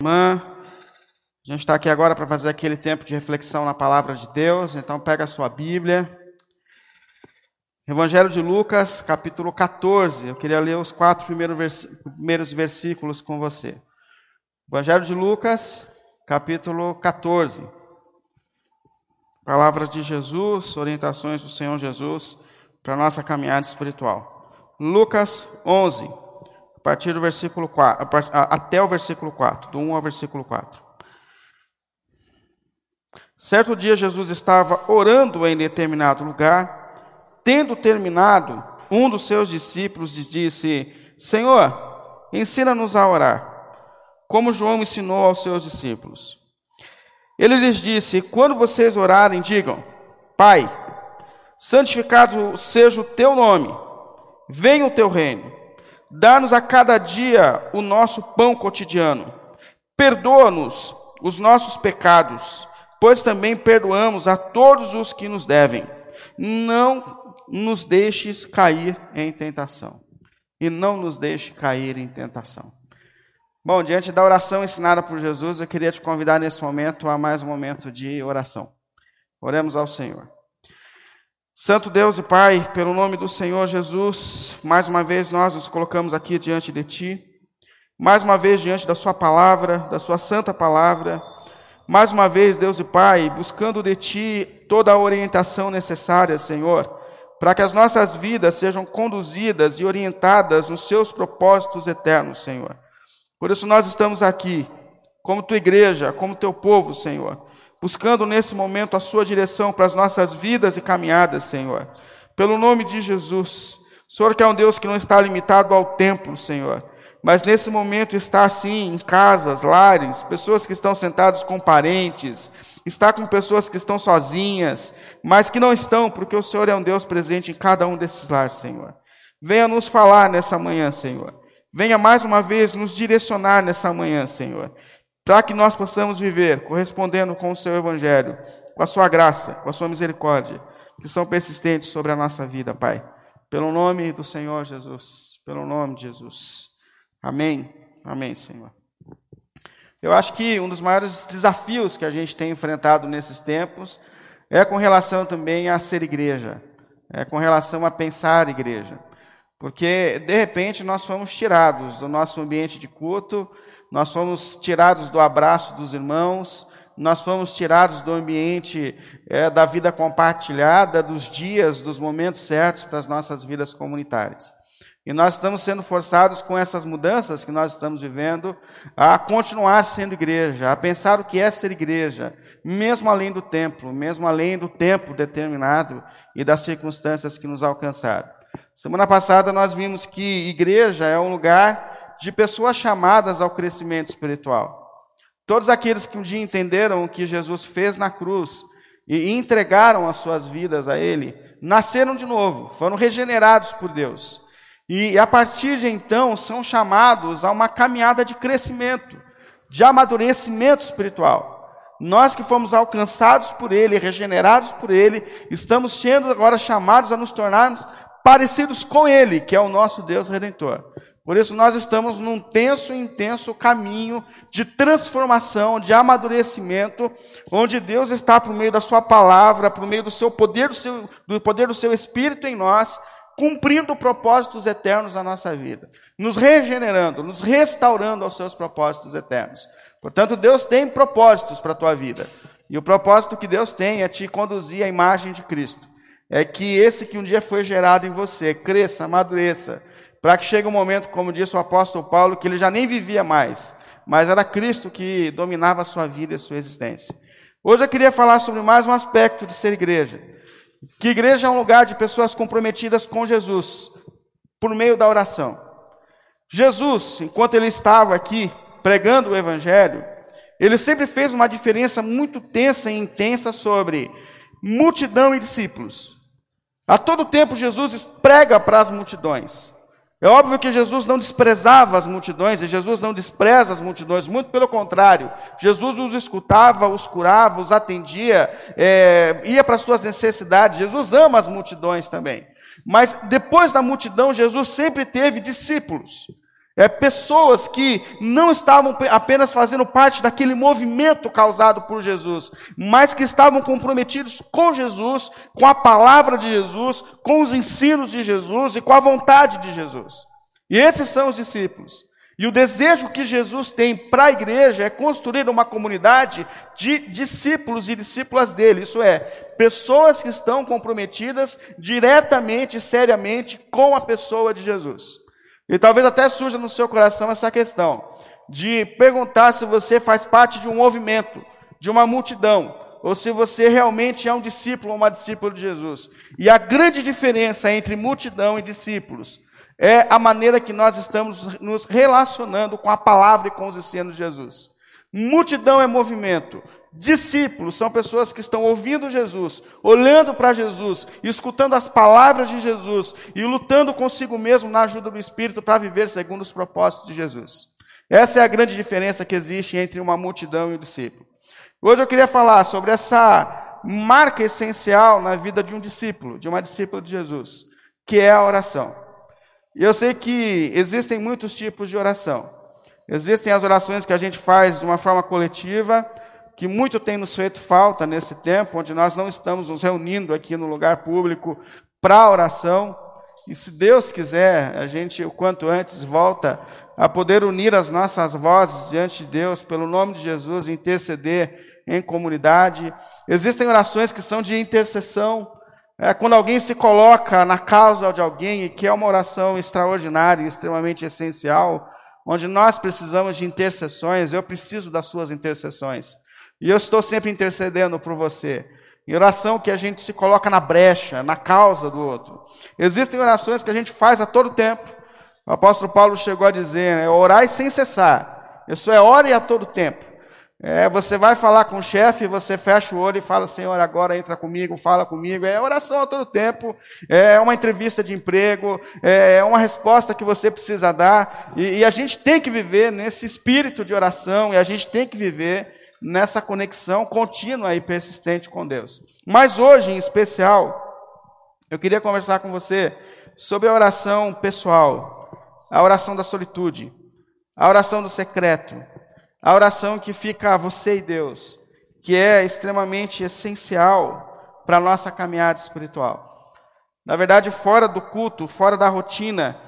Irmã, a gente está aqui agora para fazer aquele tempo de reflexão na palavra de Deus, então pega a sua Bíblia. Evangelho de Lucas, capítulo 14. Eu queria ler os quatro primeiros versículos com você. Evangelho de Lucas, capítulo 14. Palavras de Jesus, orientações do Senhor Jesus para a nossa caminhada espiritual. Lucas 11 a partir do versículo 4, até o versículo 4, do 1 ao versículo 4. Certo dia Jesus estava orando em determinado lugar, tendo terminado, um dos seus discípulos disse: Senhor, ensina-nos a orar, como João ensinou aos seus discípulos. Ele lhes disse: Quando vocês orarem, digam: Pai, santificado seja o teu nome, venha o teu reino. Dá-nos a cada dia o nosso pão cotidiano. Perdoa-nos os nossos pecados, pois também perdoamos a todos os que nos devem. Não nos deixes cair em tentação. E não nos deixe cair em tentação. Bom, diante da oração ensinada por Jesus, eu queria te convidar nesse momento a mais um momento de oração. Oremos ao Senhor. Santo Deus e Pai, pelo nome do Senhor Jesus, mais uma vez nós nos colocamos aqui diante de Ti, mais uma vez diante da Sua palavra, da Sua santa palavra, mais uma vez, Deus e Pai, buscando de Ti toda a orientação necessária, Senhor, para que as nossas vidas sejam conduzidas e orientadas nos Seus propósitos eternos, Senhor. Por isso nós estamos aqui, como Tua igreja, como Teu povo, Senhor buscando nesse momento a Sua direção para as nossas vidas e caminhadas, Senhor. Pelo nome de Jesus. Senhor, que é um Deus que não está limitado ao templo, Senhor, mas nesse momento está assim em casas, lares, pessoas que estão sentadas com parentes, está com pessoas que estão sozinhas, mas que não estão, porque o Senhor é um Deus presente em cada um desses lares, Senhor. Venha nos falar nessa manhã, Senhor. Venha mais uma vez nos direcionar nessa manhã, Senhor para que nós possamos viver correspondendo com o seu evangelho, com a sua graça, com a sua misericórdia, que são persistentes sobre a nossa vida, Pai. Pelo nome do Senhor Jesus, pelo nome de Jesus. Amém. Amém, Senhor. Eu acho que um dos maiores desafios que a gente tem enfrentado nesses tempos é com relação também a ser igreja, é com relação a pensar igreja. Porque, de repente, nós fomos tirados do nosso ambiente de culto, nós fomos tirados do abraço dos irmãos, nós fomos tirados do ambiente é, da vida compartilhada, dos dias, dos momentos certos para as nossas vidas comunitárias. E nós estamos sendo forçados com essas mudanças que nós estamos vivendo a continuar sendo igreja, a pensar o que é ser igreja, mesmo além do templo, mesmo além do tempo determinado e das circunstâncias que nos alcançaram. Semana passada nós vimos que igreja é um lugar de pessoas chamadas ao crescimento espiritual. Todos aqueles que um dia entenderam o que Jesus fez na cruz e entregaram as suas vidas a Ele, nasceram de novo, foram regenerados por Deus. E a partir de então são chamados a uma caminhada de crescimento, de amadurecimento espiritual. Nós que fomos alcançados por Ele, regenerados por Ele, estamos sendo agora chamados a nos tornarmos parecidos com Ele, que é o nosso Deus redentor. Por isso, nós estamos num tenso e intenso caminho de transformação, de amadurecimento, onde Deus está, por meio da Sua palavra, por meio do seu poder, do, seu, do poder do seu Espírito em nós, cumprindo propósitos eternos na nossa vida, nos regenerando, nos restaurando aos seus propósitos eternos. Portanto, Deus tem propósitos para a tua vida. E o propósito que Deus tem é te conduzir à imagem de Cristo. É que esse que um dia foi gerado em você cresça, amadureça para que chegue um momento, como disse o apóstolo Paulo, que ele já nem vivia mais, mas era Cristo que dominava a sua vida e a sua existência. Hoje eu queria falar sobre mais um aspecto de ser igreja. Que igreja é um lugar de pessoas comprometidas com Jesus, por meio da oração. Jesus, enquanto ele estava aqui pregando o Evangelho, ele sempre fez uma diferença muito tensa e intensa sobre multidão e discípulos. A todo tempo Jesus prega para as multidões. É óbvio que Jesus não desprezava as multidões, e Jesus não despreza as multidões, muito pelo contrário, Jesus os escutava, os curava, os atendia, é, ia para suas necessidades. Jesus ama as multidões também. Mas depois da multidão, Jesus sempre teve discípulos. É pessoas que não estavam apenas fazendo parte daquele movimento causado por Jesus, mas que estavam comprometidos com Jesus, com a palavra de Jesus, com os ensinos de Jesus e com a vontade de Jesus. E esses são os discípulos. E o desejo que Jesus tem para a igreja é construir uma comunidade de discípulos e discípulas dele, isso é, pessoas que estão comprometidas diretamente e seriamente com a pessoa de Jesus. E talvez até surja no seu coração essa questão de perguntar se você faz parte de um movimento, de uma multidão, ou se você realmente é um discípulo ou uma discípula de Jesus. E a grande diferença entre multidão e discípulos é a maneira que nós estamos nos relacionando com a palavra e com os ensinos de Jesus. Multidão é movimento. Discípulos são pessoas que estão ouvindo Jesus, olhando para Jesus, escutando as palavras de Jesus e lutando consigo mesmo na ajuda do Espírito para viver segundo os propósitos de Jesus. Essa é a grande diferença que existe entre uma multidão e um discípulo. Hoje eu queria falar sobre essa marca essencial na vida de um discípulo, de uma discípula de Jesus, que é a oração. E eu sei que existem muitos tipos de oração. Existem as orações que a gente faz de uma forma coletiva, que muito tem nos feito falta nesse tempo, onde nós não estamos nos reunindo aqui no lugar público para oração. E se Deus quiser, a gente o quanto antes volta a poder unir as nossas vozes diante de Deus, pelo nome de Jesus, interceder em comunidade. Existem orações que são de intercessão. É quando alguém se coloca na causa de alguém, e que é uma oração extraordinária e extremamente essencial onde nós precisamos de intercessões, eu preciso das suas intercessões. E eu estou sempre intercedendo por você. Em oração que a gente se coloca na brecha, na causa do outro. Existem orações que a gente faz a todo tempo. O apóstolo Paulo chegou a dizer, né, orai sem cessar. Isso é ore a todo tempo. É, você vai falar com o chefe, você fecha o olho e fala, Senhor, agora entra comigo, fala comigo. É oração a todo tempo, é uma entrevista de emprego, é uma resposta que você precisa dar. E, e a gente tem que viver nesse espírito de oração, e a gente tem que viver nessa conexão contínua e persistente com Deus. Mas hoje, em especial, eu queria conversar com você sobre a oração pessoal, a oração da solitude, a oração do secreto a oração que fica você e Deus, que é extremamente essencial para a nossa caminhada espiritual. Na verdade, fora do culto, fora da rotina,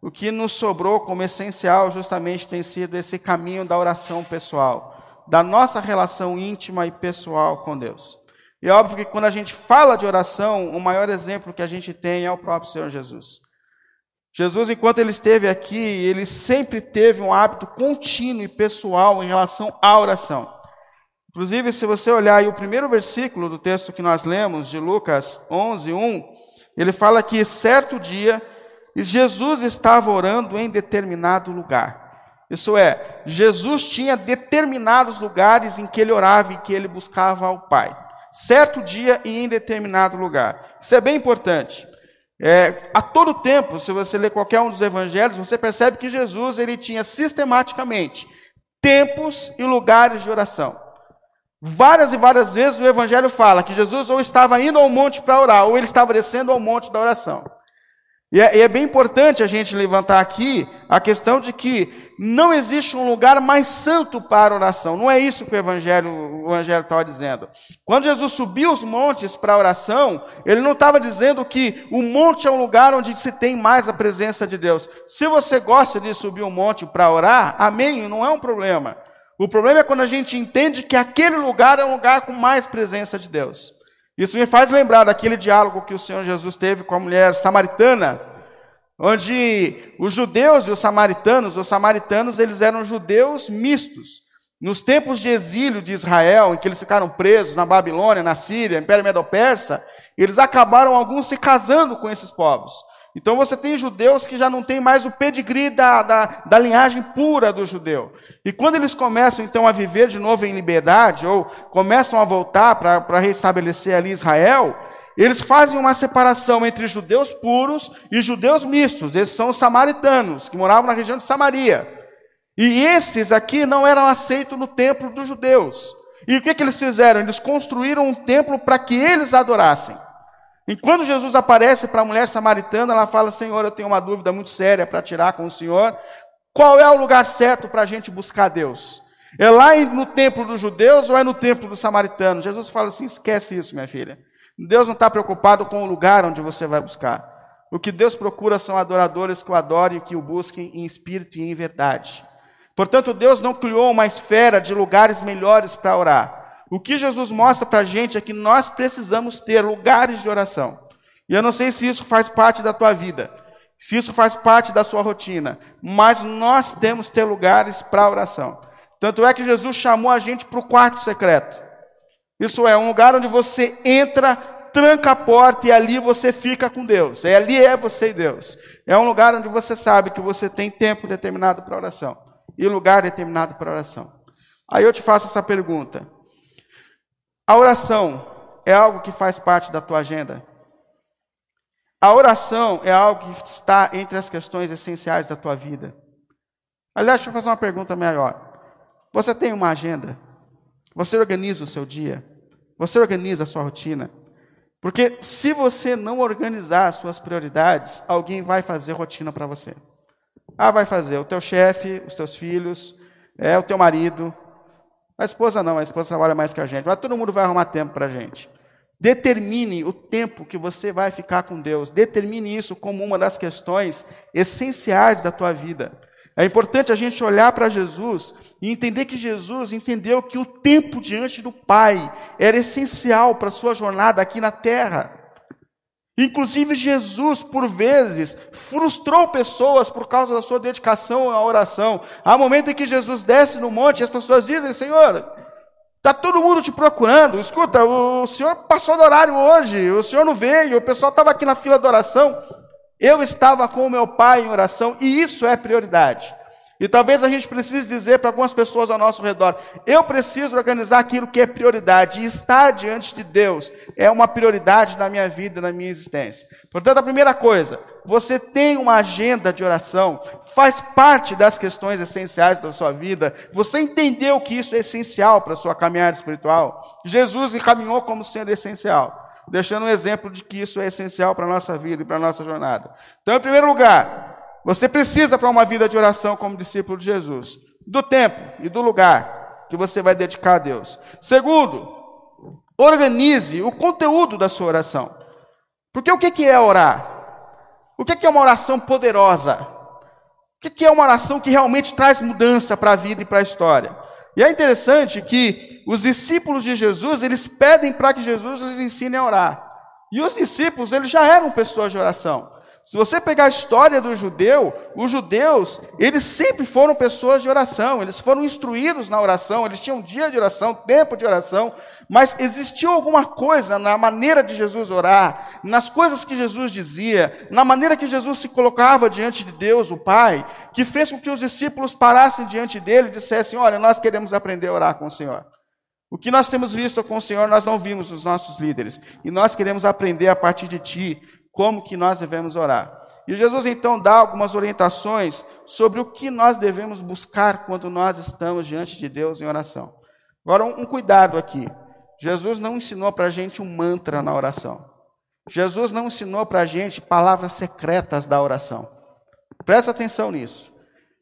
o que nos sobrou como essencial justamente tem sido esse caminho da oração pessoal, da nossa relação íntima e pessoal com Deus. E é óbvio que quando a gente fala de oração, o maior exemplo que a gente tem é o próprio Senhor Jesus. Jesus, enquanto ele esteve aqui, ele sempre teve um hábito contínuo e pessoal em relação à oração. Inclusive, se você olhar aí o primeiro versículo do texto que nós lemos, de Lucas 11, 1, ele fala que certo dia Jesus estava orando em determinado lugar. Isso é, Jesus tinha determinados lugares em que ele orava e que ele buscava ao Pai. Certo dia e em determinado lugar. Isso é bem importante. É, a todo tempo, se você ler qualquer um dos evangelhos, você percebe que Jesus ele tinha sistematicamente tempos e lugares de oração. Várias e várias vezes o evangelho fala que Jesus ou estava indo ao monte para orar, ou ele estava descendo ao monte da oração. E é, e é bem importante a gente levantar aqui a questão de que não existe um lugar mais santo para oração. Não é isso que o Evangelho o Evangelho estava dizendo. Quando Jesus subiu os montes para a oração, ele não estava dizendo que o monte é um lugar onde se tem mais a presença de Deus. Se você gosta de subir um monte para orar, amém, não é um problema. O problema é quando a gente entende que aquele lugar é um lugar com mais presença de Deus. Isso me faz lembrar daquele diálogo que o Senhor Jesus teve com a mulher samaritana onde os judeus e os samaritanos, os samaritanos eles eram judeus mistos. Nos tempos de exílio de Israel, em que eles ficaram presos na Babilônia, na Síria, Império Medo-Persa, eles acabaram alguns se casando com esses povos. Então você tem judeus que já não tem mais o pedigree da, da, da linhagem pura do judeu. E quando eles começam então a viver de novo em liberdade, ou começam a voltar para restabelecer ali Israel, eles fazem uma separação entre judeus puros e judeus mistos. Esses são os samaritanos, que moravam na região de Samaria. E esses aqui não eram aceitos no templo dos judeus. E o que, que eles fizeram? Eles construíram um templo para que eles adorassem. E quando Jesus aparece para a mulher samaritana, ela fala: Senhor, eu tenho uma dúvida muito séria para tirar com o Senhor. Qual é o lugar certo para a gente buscar Deus? É lá no templo dos judeus ou é no templo dos samaritanos? Jesus fala assim: esquece isso, minha filha. Deus não está preocupado com o lugar onde você vai buscar. O que Deus procura são adoradores que o adorem e que o busquem em espírito e em verdade. Portanto, Deus não criou uma esfera de lugares melhores para orar. O que Jesus mostra para a gente é que nós precisamos ter lugares de oração. E eu não sei se isso faz parte da tua vida, se isso faz parte da sua rotina, mas nós temos que ter lugares para oração. Tanto é que Jesus chamou a gente para o quarto secreto. Isso é um lugar onde você entra, tranca a porta e ali você fica com Deus. É ali é você e Deus. É um lugar onde você sabe que você tem tempo determinado para oração e lugar determinado para oração. Aí eu te faço essa pergunta: a oração é algo que faz parte da tua agenda? A oração é algo que está entre as questões essenciais da tua vida. Aliás, deixa eu fazer uma pergunta melhor. Você tem uma agenda? Você organiza o seu dia? Você organiza a sua rotina? Porque se você não organizar as suas prioridades, alguém vai fazer rotina para você. Ah, vai fazer o teu chefe, os teus filhos, é o teu marido. A esposa não, a esposa trabalha mais que a gente, mas todo mundo vai arrumar tempo para a gente. Determine o tempo que você vai ficar com Deus. Determine isso como uma das questões essenciais da tua vida. É importante a gente olhar para Jesus e entender que Jesus entendeu que o tempo diante do Pai era essencial para a sua jornada aqui na terra. Inclusive, Jesus, por vezes, frustrou pessoas por causa da sua dedicação à oração. Há momento em que Jesus desce no monte e as pessoas dizem: Senhor, está todo mundo te procurando. Escuta, o senhor passou do horário hoje, o senhor não veio, o pessoal estava aqui na fila de oração. Eu estava com o meu pai em oração e isso é prioridade. E talvez a gente precise dizer para algumas pessoas ao nosso redor: eu preciso organizar aquilo que é prioridade. E estar diante de Deus é uma prioridade na minha vida, na minha existência. Portanto, a primeira coisa, você tem uma agenda de oração, faz parte das questões essenciais da sua vida. Você entendeu que isso é essencial para a sua caminhada espiritual? Jesus encaminhou como sendo essencial deixando um exemplo de que isso é essencial para a nossa vida e para a nossa jornada. Então, em primeiro lugar, você precisa para uma vida de oração como discípulo de Jesus, do tempo e do lugar que você vai dedicar a Deus. Segundo, organize o conteúdo da sua oração. Porque o que é orar? O que é uma oração poderosa? O que é uma oração que realmente traz mudança para a vida e para a história? E é interessante que os discípulos de Jesus, eles pedem para que Jesus lhes ensine a orar. E os discípulos, eles já eram pessoas de oração. Se você pegar a história do judeu, os judeus, eles sempre foram pessoas de oração, eles foram instruídos na oração, eles tinham dia de oração, tempo de oração, mas existiu alguma coisa na maneira de Jesus orar, nas coisas que Jesus dizia, na maneira que Jesus se colocava diante de Deus, o Pai, que fez com que os discípulos parassem diante dele e dissessem: Olha, nós queremos aprender a orar com o Senhor. O que nós temos visto com o Senhor, nós não vimos nos nossos líderes, e nós queremos aprender a partir de Ti como que nós devemos orar. E Jesus então dá algumas orientações sobre o que nós devemos buscar quando nós estamos diante de Deus em oração. Agora, um, cuidado aqui. Jesus não ensinou para a gente um mantra na oração. Jesus não ensinou para a gente palavras secretas da oração. Presta atenção nisso.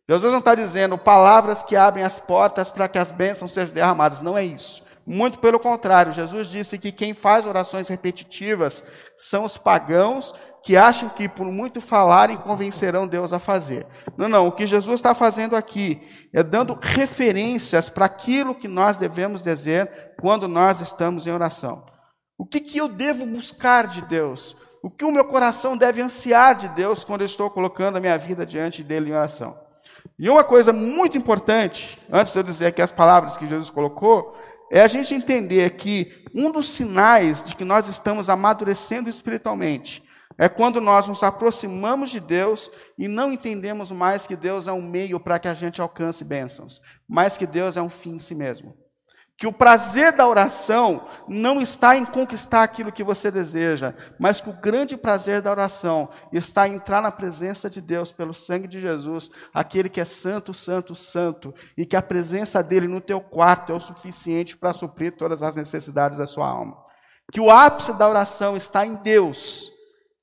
Jesus não está dizendo palavras que abrem as portas para que as bênçãos sejam derramadas. Não é isso. Muito pelo contrário, Jesus disse que quem faz orações repetitivas são os pagãos que acham que por muito falarem convencerão Deus a fazer. Não, não, o que Jesus está fazendo aqui é dando referências para aquilo que nós devemos dizer quando nós estamos em oração. O que, que eu devo buscar de Deus? O que o meu coração deve ansiar de Deus quando eu estou colocando a minha vida diante dele em oração? E uma coisa muito importante, antes de eu dizer aqui as palavras que Jesus colocou, é a gente entender que um dos sinais de que nós estamos amadurecendo espiritualmente é quando nós nos aproximamos de Deus e não entendemos mais que Deus é um meio para que a gente alcance bênçãos, mas que Deus é um fim em si mesmo. Que o prazer da oração não está em conquistar aquilo que você deseja, mas que o grande prazer da oração está em entrar na presença de Deus pelo sangue de Jesus, aquele que é santo, santo, santo, e que a presença dele no teu quarto é o suficiente para suprir todas as necessidades da sua alma. Que o ápice da oração está em Deus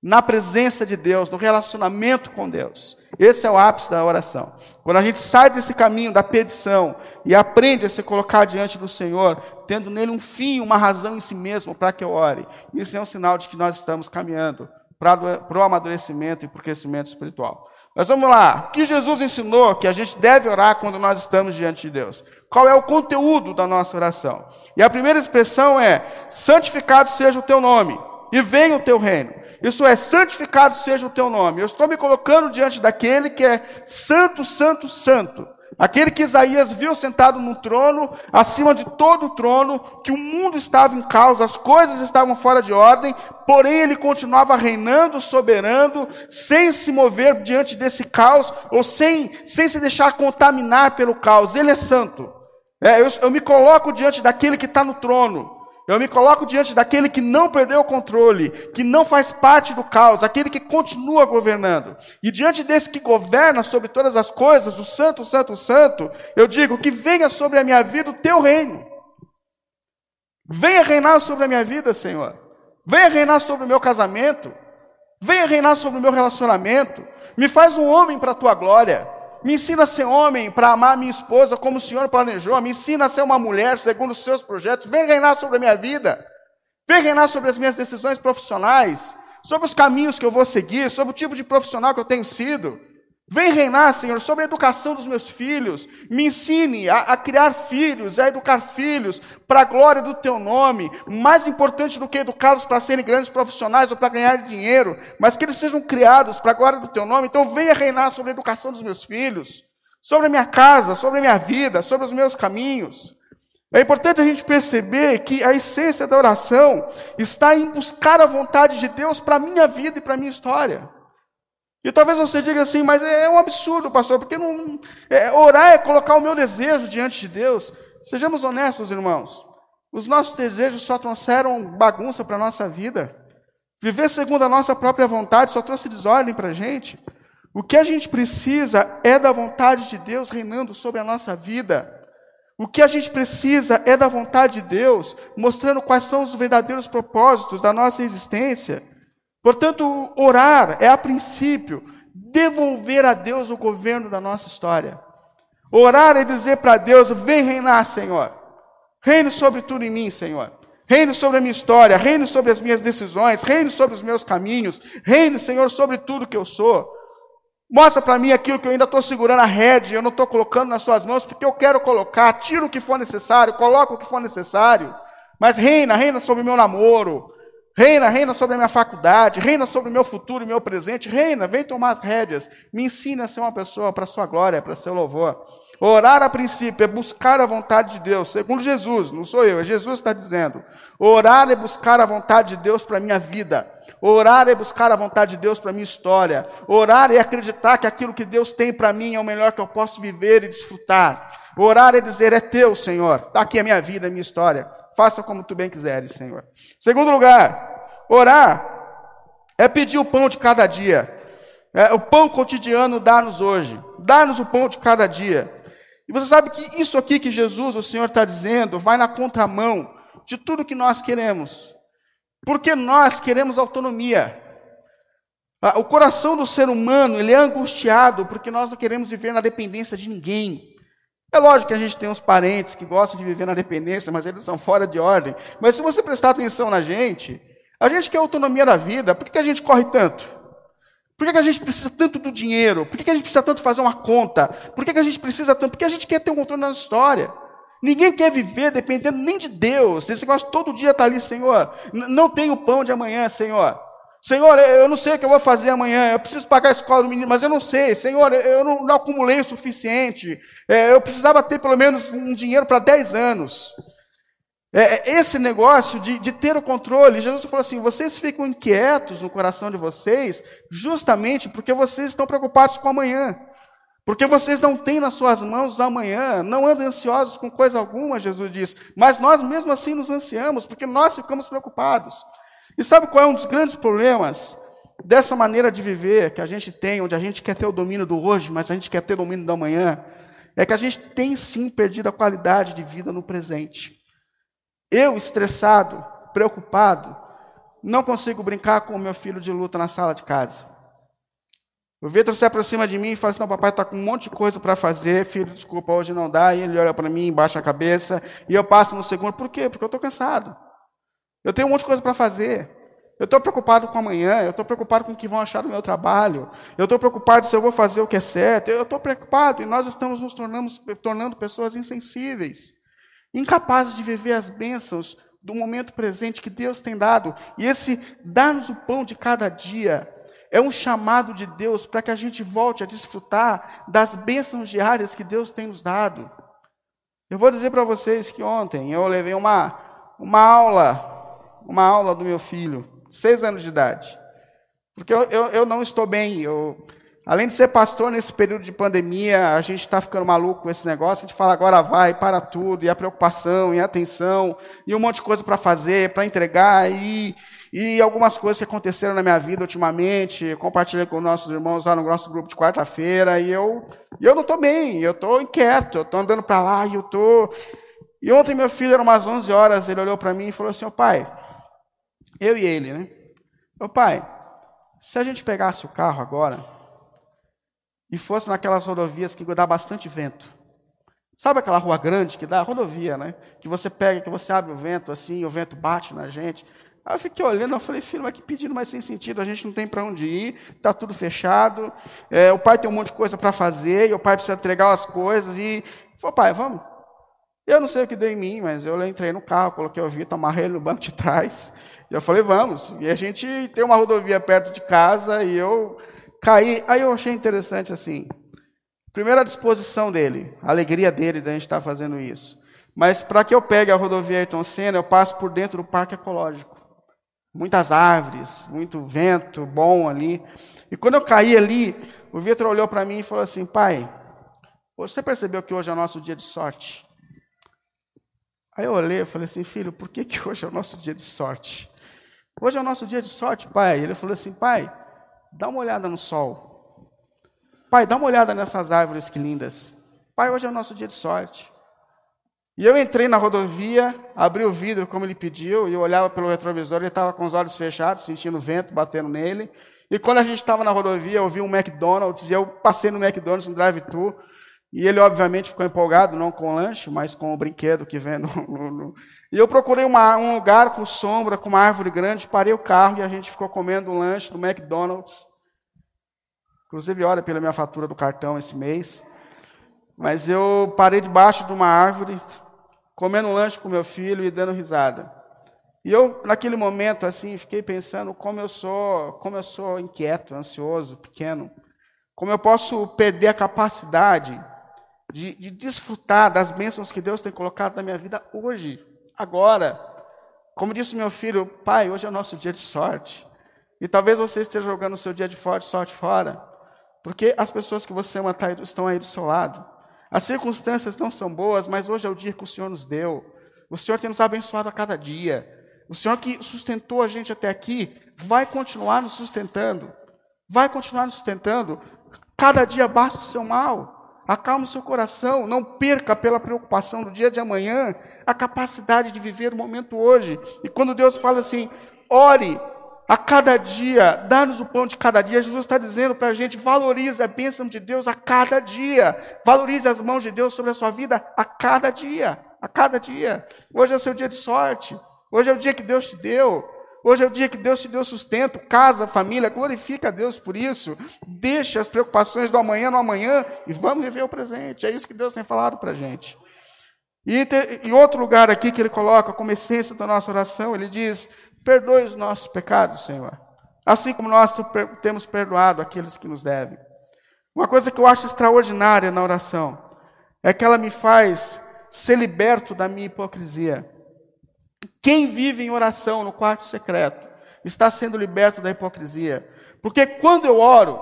na presença de Deus, no relacionamento com Deus. Esse é o ápice da oração. Quando a gente sai desse caminho da petição e aprende a se colocar diante do Senhor, tendo nele um fim, uma razão em si mesmo para que eu ore, isso é um sinal de que nós estamos caminhando para o amadurecimento e para o crescimento espiritual. Mas vamos lá. O que Jesus ensinou que a gente deve orar quando nós estamos diante de Deus? Qual é o conteúdo da nossa oração? E a primeira expressão é: santificado seja o teu nome e venha o teu reino. Isso é, santificado seja o teu nome. Eu estou me colocando diante daquele que é santo, santo, santo. Aquele que Isaías viu sentado no trono, acima de todo o trono, que o mundo estava em caos, as coisas estavam fora de ordem, porém ele continuava reinando, soberano, sem se mover diante desse caos, ou sem, sem se deixar contaminar pelo caos. Ele é santo. É, eu, eu me coloco diante daquele que está no trono. Eu me coloco diante daquele que não perdeu o controle, que não faz parte do caos, aquele que continua governando. E diante desse que governa sobre todas as coisas, o Santo, Santo, Santo, eu digo que venha sobre a minha vida o teu reino. Venha reinar sobre a minha vida, Senhor. Venha reinar sobre o meu casamento. Venha reinar sobre o meu relacionamento. Me faz um homem para a tua glória. Me ensina a ser homem para amar minha esposa como o Senhor planejou. Me ensina a ser uma mulher segundo os seus projetos. Vem reinar sobre a minha vida. Vem reinar sobre as minhas decisões profissionais. Sobre os caminhos que eu vou seguir. Sobre o tipo de profissional que eu tenho sido. Vem reinar, Senhor, sobre a educação dos meus filhos. Me ensine a, a criar filhos, a educar filhos para a glória do teu nome. Mais importante do que educá-los para serem grandes profissionais ou para ganhar dinheiro, mas que eles sejam criados para a glória do teu nome. Então venha reinar sobre a educação dos meus filhos, sobre a minha casa, sobre a minha vida, sobre os meus caminhos. É importante a gente perceber que a essência da oração está em buscar a vontade de Deus para a minha vida e para a minha história. E talvez você diga assim, mas é um absurdo, pastor, porque não, é, orar é colocar o meu desejo diante de Deus. Sejamos honestos, irmãos. Os nossos desejos só trouxeram bagunça para a nossa vida. Viver segundo a nossa própria vontade só trouxe desordem para a gente. O que a gente precisa é da vontade de Deus reinando sobre a nossa vida. O que a gente precisa é da vontade de Deus, mostrando quais são os verdadeiros propósitos da nossa existência. Portanto, orar é, a princípio, devolver a Deus o governo da nossa história. Orar é dizer para Deus: vem reinar, Senhor. Reine sobre tudo em mim, Senhor. Reine sobre a minha história, reine sobre as minhas decisões, reine sobre os meus caminhos, reine, Senhor, sobre tudo que eu sou. Mostra para mim aquilo que eu ainda estou segurando a rede, eu não estou colocando nas suas mãos, porque eu quero colocar, tira o que for necessário, coloca o que for necessário. Mas reina, reina sobre o meu namoro, Reina, reina sobre a minha faculdade, reina sobre o meu futuro e meu presente, reina, vem tomar as rédeas, me ensina a ser uma pessoa para a sua glória, para seu louvor. Orar a princípio é buscar a vontade de Deus, segundo Jesus, não sou eu, é Jesus está dizendo. Orar é buscar a vontade de Deus para a minha vida. Orar é buscar a vontade de Deus para a minha história. Orar é acreditar que aquilo que Deus tem para mim é o melhor que eu posso viver e desfrutar. Orar é dizer, é teu, Senhor. Está aqui a minha vida, a minha história. Faça como tu bem quiseres, Senhor. Segundo lugar, orar é pedir o pão de cada dia. É, o pão cotidiano dá-nos hoje. Dá-nos o pão de cada dia. E você sabe que isso aqui que Jesus, o Senhor, está dizendo, vai na contramão de tudo que nós queremos. Porque nós queremos autonomia. Ah, o coração do ser humano, ele é angustiado porque nós não queremos viver na dependência de ninguém. É lógico que a gente tem uns parentes que gostam de viver na dependência, mas eles são fora de ordem. Mas se você prestar atenção na gente, a gente quer autonomia da vida, por que, a gente corre tanto? Por que, a gente precisa tanto do dinheiro? Por que, a gente precisa tanto fazer uma conta? Por que, a gente precisa tanto? Porque a gente quer ter um controle na história. Ninguém quer viver dependendo nem de Deus. Esse negócio todo dia está ali, Senhor. Não tenho pão de amanhã, Senhor. Senhor, eu não sei o que eu vou fazer amanhã, eu preciso pagar a escola do menino, mas eu não sei. Senhor, eu não, não acumulei o suficiente. É, eu precisava ter pelo menos um dinheiro para 10 anos. É, é, esse negócio de, de ter o controle, Jesus falou assim: vocês ficam inquietos no coração de vocês, justamente porque vocês estão preocupados com amanhã. Porque vocês não têm nas suas mãos amanhã, não andam ansiosos com coisa alguma, Jesus diz. Mas nós mesmo assim nos ansiamos, porque nós ficamos preocupados. E sabe qual é um dos grandes problemas dessa maneira de viver que a gente tem, onde a gente quer ter o domínio do hoje, mas a gente quer ter o domínio do amanhã? É que a gente tem sim perdido a qualidade de vida no presente. Eu, estressado, preocupado, não consigo brincar com o meu filho de luta na sala de casa. O Vitor se aproxima de mim e fala assim: Não, papai está com um monte de coisa para fazer, filho, desculpa, hoje não dá. E ele olha para mim, baixa a cabeça, e eu passo no segundo. Por quê? Porque eu estou cansado. Eu tenho um monte de coisa para fazer. Eu estou preocupado com amanhã, eu estou preocupado com o que vão achar do meu trabalho, eu estou preocupado se eu vou fazer o que é certo, eu estou preocupado e nós estamos nos tornando, tornando pessoas insensíveis, incapazes de viver as bênçãos do momento presente que Deus tem dado. E esse dar-nos o pão de cada dia é um chamado de Deus para que a gente volte a desfrutar das bênçãos diárias que Deus tem nos dado. Eu vou dizer para vocês que ontem eu levei uma, uma aula, uma aula do meu filho seis anos de idade. Porque eu, eu, eu não estou bem. Eu, além de ser pastor nesse período de pandemia, a gente está ficando maluco com esse negócio. A gente fala agora vai, para tudo, e a preocupação, e a atenção, e um monte de coisa para fazer, para entregar, e, e algumas coisas que aconteceram na minha vida ultimamente. Compartilhei com nossos irmãos lá no nosso grupo de quarta-feira, e eu, eu não estou bem, eu estou inquieto, eu estou andando para lá, e eu estou. E ontem meu filho, era umas 11 horas, ele olhou para mim e falou assim: oh, pai, eu e ele, né? Ô pai, se a gente pegasse o carro agora e fosse naquelas rodovias que dá bastante vento, sabe aquela rua grande que dá? Rodovia, né? Que você pega, que você abre o vento assim, o vento bate na gente. Aí eu fiquei olhando, eu falei, filho, mas que pedido mais sem sentido, a gente não tem para onde ir, está tudo fechado, é, o pai tem um monte de coisa para fazer, e o pai precisa entregar as coisas, e falou, pai, vamos. Eu não sei o que deu em mim, mas eu entrei no carro, coloquei o Vitor, amarrei ele no banco de trás, e eu falei, vamos. E a gente tem uma rodovia perto de casa e eu caí. Aí eu achei interessante assim. Primeira disposição dele, a alegria dele de a gente estar fazendo isso. Mas para que eu pegue a rodovia Ayrton Senna, eu passo por dentro do parque ecológico. Muitas árvores, muito vento bom ali. E quando eu caí ali, o Vitor olhou para mim e falou assim: Pai, você percebeu que hoje é o nosso dia de sorte? Aí eu olhei e falei assim: Filho, por que, que hoje é o nosso dia de sorte? Hoje é o nosso dia de sorte, pai. Ele falou assim: pai, dá uma olhada no sol. Pai, dá uma olhada nessas árvores que lindas. Pai, hoje é o nosso dia de sorte. E eu entrei na rodovia, abri o vidro como ele pediu, e eu olhava pelo retrovisor, ele estava com os olhos fechados, sentindo o vento batendo nele. E quando a gente estava na rodovia, eu vi um McDonald's, e eu passei no McDonald's, no drive-thru, e ele, obviamente, ficou empolgado, não com o lanche, mas com o brinquedo que vem no. no, no... E eu procurei uma, um lugar com sombra, com uma árvore grande, parei o carro e a gente ficou comendo um lanche no McDonald's. Inclusive, olha pela minha fatura do cartão esse mês. Mas eu parei debaixo de uma árvore, comendo um lanche com meu filho e dando risada. E eu, naquele momento, assim, fiquei pensando como eu sou, como eu sou inquieto, ansioso, pequeno. Como eu posso perder a capacidade de, de desfrutar das bênçãos que Deus tem colocado na minha vida hoje, agora. Como disse meu filho, pai, hoje é o nosso dia de sorte. E talvez você esteja jogando o seu dia de sorte fora, porque as pessoas que você ama tá estão aí do seu lado. As circunstâncias não são boas, mas hoje é o dia que o Senhor nos deu. O Senhor tem nos abençoado a cada dia. O Senhor que sustentou a gente até aqui, vai continuar nos sustentando. Vai continuar nos sustentando. Cada dia basta o seu mal. Acalme seu coração, não perca pela preocupação do dia de amanhã a capacidade de viver o momento hoje. E quando Deus fala assim, ore a cada dia, dá-nos o pão de cada dia, Jesus está dizendo para a gente, valorize a bênção de Deus a cada dia, valorize as mãos de Deus sobre a sua vida a cada dia, a cada dia. Hoje é o seu dia de sorte, hoje é o dia que Deus te deu. Hoje é o dia que Deus te deu sustento, casa, família, glorifica a Deus por isso. Deixa as preocupações do amanhã no amanhã e vamos viver o presente. É isso que Deus tem falado para a gente. E em outro lugar aqui que ele coloca como essência da nossa oração, ele diz: Perdoe os nossos pecados, Senhor, assim como nós temos perdoado aqueles que nos devem. Uma coisa que eu acho extraordinária na oração é que ela me faz ser liberto da minha hipocrisia. Quem vive em oração no quarto secreto está sendo liberto da hipocrisia. Porque quando eu oro,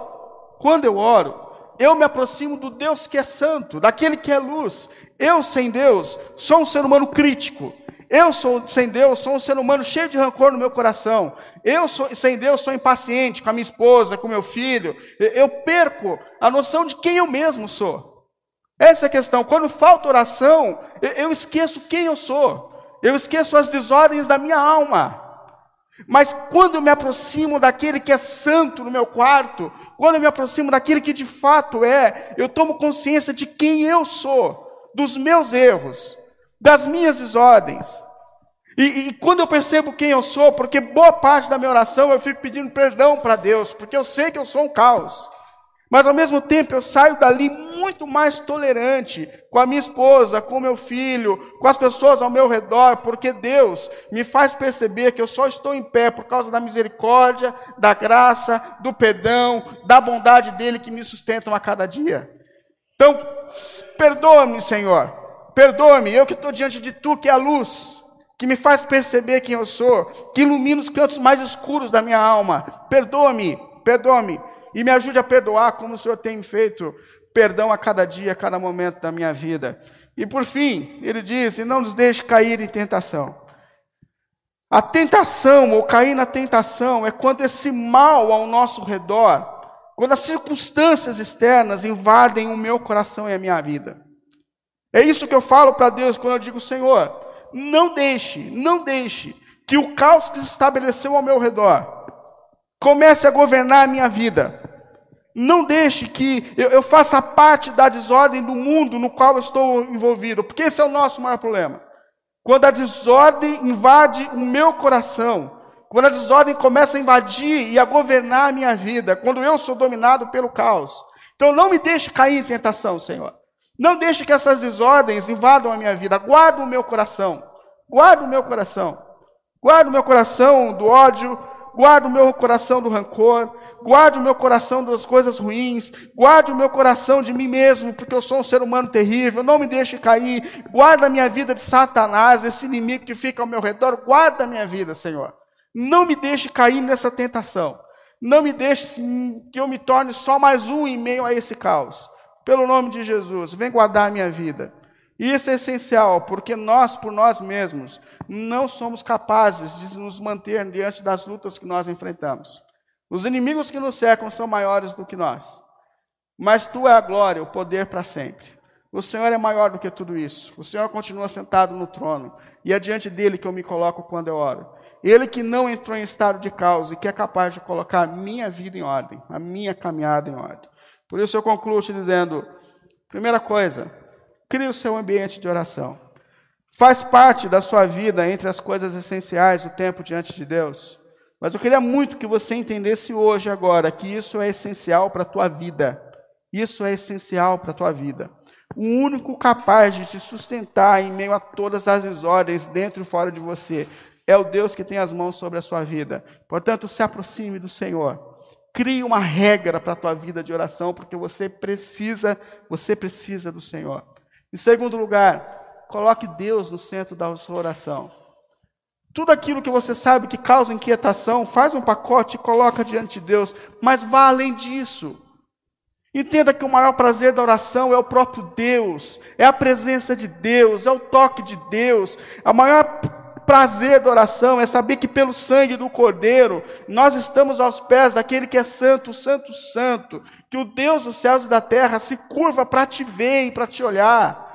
quando eu oro, eu me aproximo do Deus que é santo, daquele que é luz. Eu, sem Deus, sou um ser humano crítico. Eu, sou, sem Deus, sou um ser humano cheio de rancor no meu coração. Eu, sou, sem Deus, sou impaciente com a minha esposa, com meu filho. Eu perco a noção de quem eu mesmo sou. Essa é a questão. Quando falta oração, eu esqueço quem eu sou. Eu esqueço as desordens da minha alma. Mas quando eu me aproximo daquele que é santo no meu quarto, quando eu me aproximo daquele que de fato é, eu tomo consciência de quem eu sou, dos meus erros, das minhas desordens. E, e, quando eu percebo quem eu sou, porque boa parte da minha oração eu fico pedindo perdão para Deus, porque eu sei que eu sou um caos. Mas ao mesmo tempo eu saio dali muito mais tolerante com a minha esposa, com o meu filho, com as pessoas ao meu redor, porque Deus me faz perceber que eu só estou em pé por causa da misericórdia, da graça, do perdão, da bondade dele que me sustentam a cada dia. Então, perdoa-me, Senhor, perdoa-me, eu que estou diante de tu, que é a luz, que me faz perceber quem eu sou, que ilumina os cantos mais escuros da minha alma. Perdoa-me, perdoa-me e me ajude a perdoar como o Senhor tem feito perdão a cada dia, a cada momento da minha vida. E por fim, ele diz: e não nos deixe cair em tentação. A tentação, ou cair na tentação, é quando esse mal ao nosso redor, quando as circunstâncias externas invadem o meu coração e a minha vida. É isso que eu falo para Deus quando eu digo: Senhor, não deixe, não deixe que o caos que se estabeleceu ao meu redor comece a governar a minha vida. Não deixe que eu, eu, faça parte da desordem do mundo no qual eu estou envolvido, porque esse é o nosso maior problema. Quando a desordem invade o meu coração, quando a desordem começa a invadir e a governar a minha vida, quando eu sou dominado pelo caos. Então não me deixe cair em tentação, Senhor. Não deixe que essas desordens invadam a minha vida. Guarda o meu coração. Guarda o meu coração. Guarda o meu coração do ódio, guarde o meu coração do rancor, guarde o meu coração das coisas ruins, guarde o meu coração de mim mesmo, porque eu sou um ser humano terrível, não me deixe cair, guarda a minha vida de Satanás, esse inimigo que fica ao meu redor, guarda a minha vida, Senhor. Não me deixe cair nessa tentação. Não me deixe que eu me torne só mais um em meio a esse caos. Pelo nome de Jesus, vem guardar a minha vida. Isso é essencial, porque nós, por nós mesmos, não somos capazes de nos manter diante das lutas que nós enfrentamos. Os inimigos que nos cercam são maiores do que nós. Mas tu é a glória, o poder para sempre. O Senhor é maior do que tudo isso. O Senhor continua sentado no trono. E é diante dele que eu me coloco quando eu oro. Ele que não entrou em estado de causa e que é capaz de colocar a minha vida em ordem, a minha caminhada em ordem. Por isso eu concluo te dizendo: primeira coisa, crie o seu ambiente de oração. Faz parte da sua vida entre as coisas essenciais o tempo diante de Deus. Mas eu queria muito que você entendesse hoje, agora, que isso é essencial para a tua vida. Isso é essencial para a tua vida. O único capaz de te sustentar em meio a todas as desordens, dentro e fora de você, é o Deus que tem as mãos sobre a sua vida. Portanto, se aproxime do Senhor. Crie uma regra para a tua vida de oração, porque você precisa, você precisa do Senhor. Em segundo lugar, Coloque Deus no centro da sua oração. Tudo aquilo que você sabe que causa inquietação, faz um pacote e coloca diante de Deus, mas vá além disso. Entenda que o maior prazer da oração é o próprio Deus, é a presença de Deus, é o toque de Deus. O maior prazer da oração é saber que pelo sangue do Cordeiro nós estamos aos pés daquele que é santo, santo, santo, que o Deus dos céus e da terra se curva para te ver e para te olhar.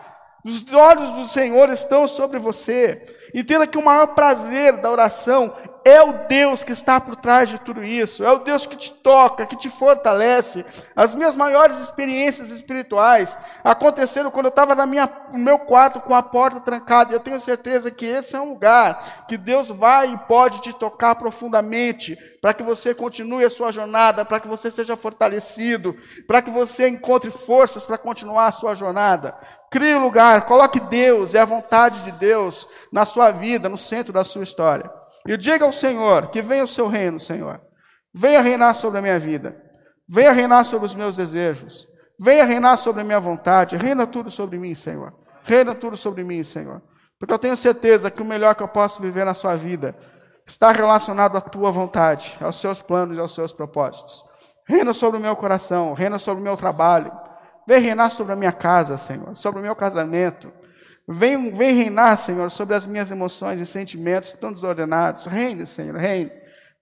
Os olhos do Senhor estão sobre você. Entenda que o maior prazer da oração é o Deus que está por trás de tudo isso, é o Deus que te toca, que te fortalece. As minhas maiores experiências espirituais aconteceram quando eu estava no meu quarto com a porta trancada. Eu tenho certeza que esse é um lugar que Deus vai e pode te tocar profundamente, para que você continue a sua jornada, para que você seja fortalecido, para que você encontre forças para continuar a sua jornada. Crie lugar, coloque Deus e a vontade de Deus na sua vida, no centro da sua história. E diga ao Senhor que venha o seu reino, Senhor. Venha reinar sobre a minha vida. Venha reinar sobre os meus desejos. Venha reinar sobre a minha vontade. Reina tudo sobre mim, Senhor. Reina tudo sobre mim, Senhor. Porque eu tenho certeza que o melhor que eu posso viver na sua vida está relacionado à tua vontade, aos seus planos e aos seus propósitos. Reina sobre o meu coração, reina sobre o meu trabalho. Vem reinar sobre a minha casa, Senhor, sobre o meu casamento, Vem, vem reinar, Senhor, sobre as minhas emoções e sentimentos tão desordenados. Reine, Senhor, reine.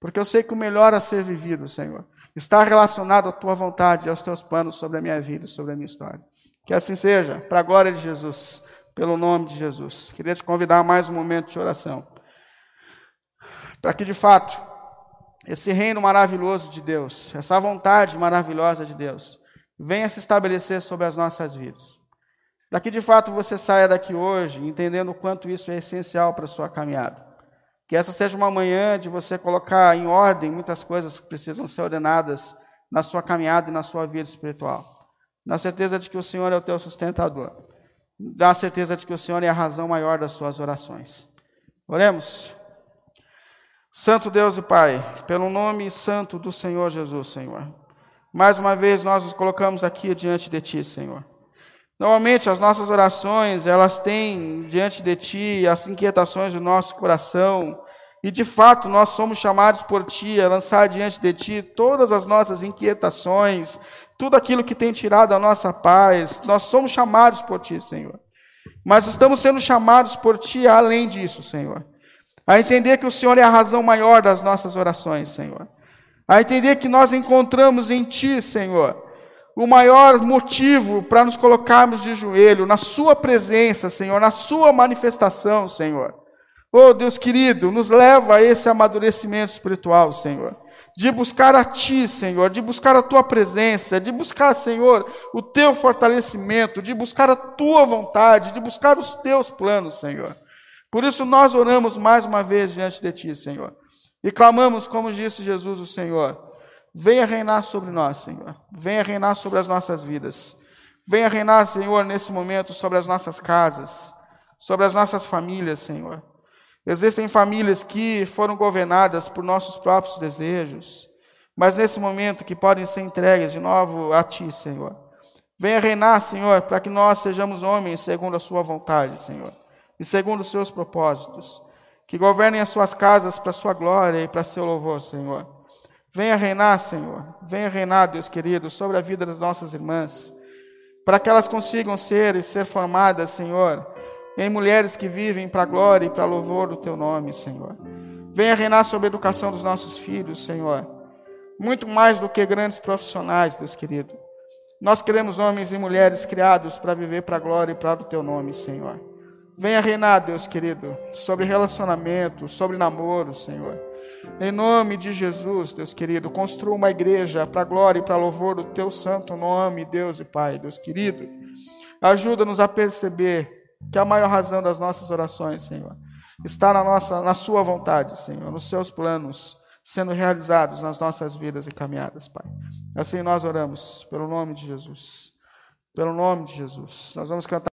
Porque eu sei que o melhor a ser vivido, Senhor, está relacionado à tua vontade e aos teus planos sobre a minha vida, sobre a minha história. Que assim seja, para a glória de Jesus, pelo nome de Jesus. Queria te convidar a mais um momento de oração. para que de fato esse reino maravilhoso de Deus, essa vontade maravilhosa de Deus, venha se estabelecer sobre as nossas vidas. Para que de fato você saia daqui hoje entendendo o quanto isso é essencial para a sua caminhada. Que essa seja uma manhã de você colocar em ordem muitas coisas que precisam ser ordenadas na sua caminhada e na sua vida espiritual. Na certeza de que o Senhor é o teu sustentador. Na certeza de que o Senhor é a razão maior das suas orações. Oremos. Santo Deus e Pai, pelo nome santo do Senhor Jesus, Senhor. Mais uma vez nós nos colocamos aqui diante de Ti, Senhor. Normalmente as nossas orações, elas têm diante de Ti as inquietações do nosso coração, e de fato nós somos chamados por Ti a lançar diante de Ti todas as nossas inquietações, tudo aquilo que tem tirado a nossa paz. Nós somos chamados por Ti, Senhor. Mas estamos sendo chamados por Ti além disso, Senhor. A entender que o Senhor é a razão maior das nossas orações, Senhor. A entender que nós encontramos em Ti, Senhor o maior motivo para nos colocarmos de joelho na Sua presença, Senhor, na Sua manifestação, Senhor. Oh, Deus querido, nos leva a esse amadurecimento espiritual, Senhor. De buscar a Ti, Senhor, de buscar a Tua presença, de buscar, Senhor, o Teu fortalecimento, de buscar a Tua vontade, de buscar os Teus planos, Senhor. Por isso nós oramos mais uma vez diante de Ti, Senhor. E clamamos, como disse Jesus, o Senhor Venha reinar sobre nós, Senhor. Venha reinar sobre as nossas vidas. Venha reinar, Senhor, nesse momento sobre as nossas casas, sobre as nossas famílias, Senhor. Existem famílias que foram governadas por nossos próprios desejos, mas nesse momento que podem ser entregues de novo a Ti, Senhor. Venha reinar, Senhor, para que nós sejamos homens segundo a Sua vontade, Senhor, e segundo os Seus propósitos. Que governem as Suas casas para a Sua glória e para Seu louvor, Senhor. Venha reinar, Senhor. Venha reinar, Deus querido, sobre a vida das nossas irmãs, para que elas consigam ser e ser formadas, Senhor, em mulheres que vivem para a glória e para louvor do Teu nome, Senhor. Venha reinar sobre a educação dos nossos filhos, Senhor. Muito mais do que grandes profissionais, Deus querido. Nós queremos homens e mulheres criados para viver para a glória e para o Teu nome, Senhor. Venha reinar, Deus querido, sobre relacionamento, sobre namoro, Senhor. Em nome de Jesus, Deus querido, construa uma igreja para glória e para louvor do teu santo nome, Deus e Pai, Deus querido. Ajuda-nos a perceber que a maior razão das nossas orações, Senhor, está na nossa na sua vontade, Senhor, nos seus planos sendo realizados nas nossas vidas e caminhadas, Pai. Assim nós oramos pelo nome de Jesus. Pelo nome de Jesus. Nós vamos cantar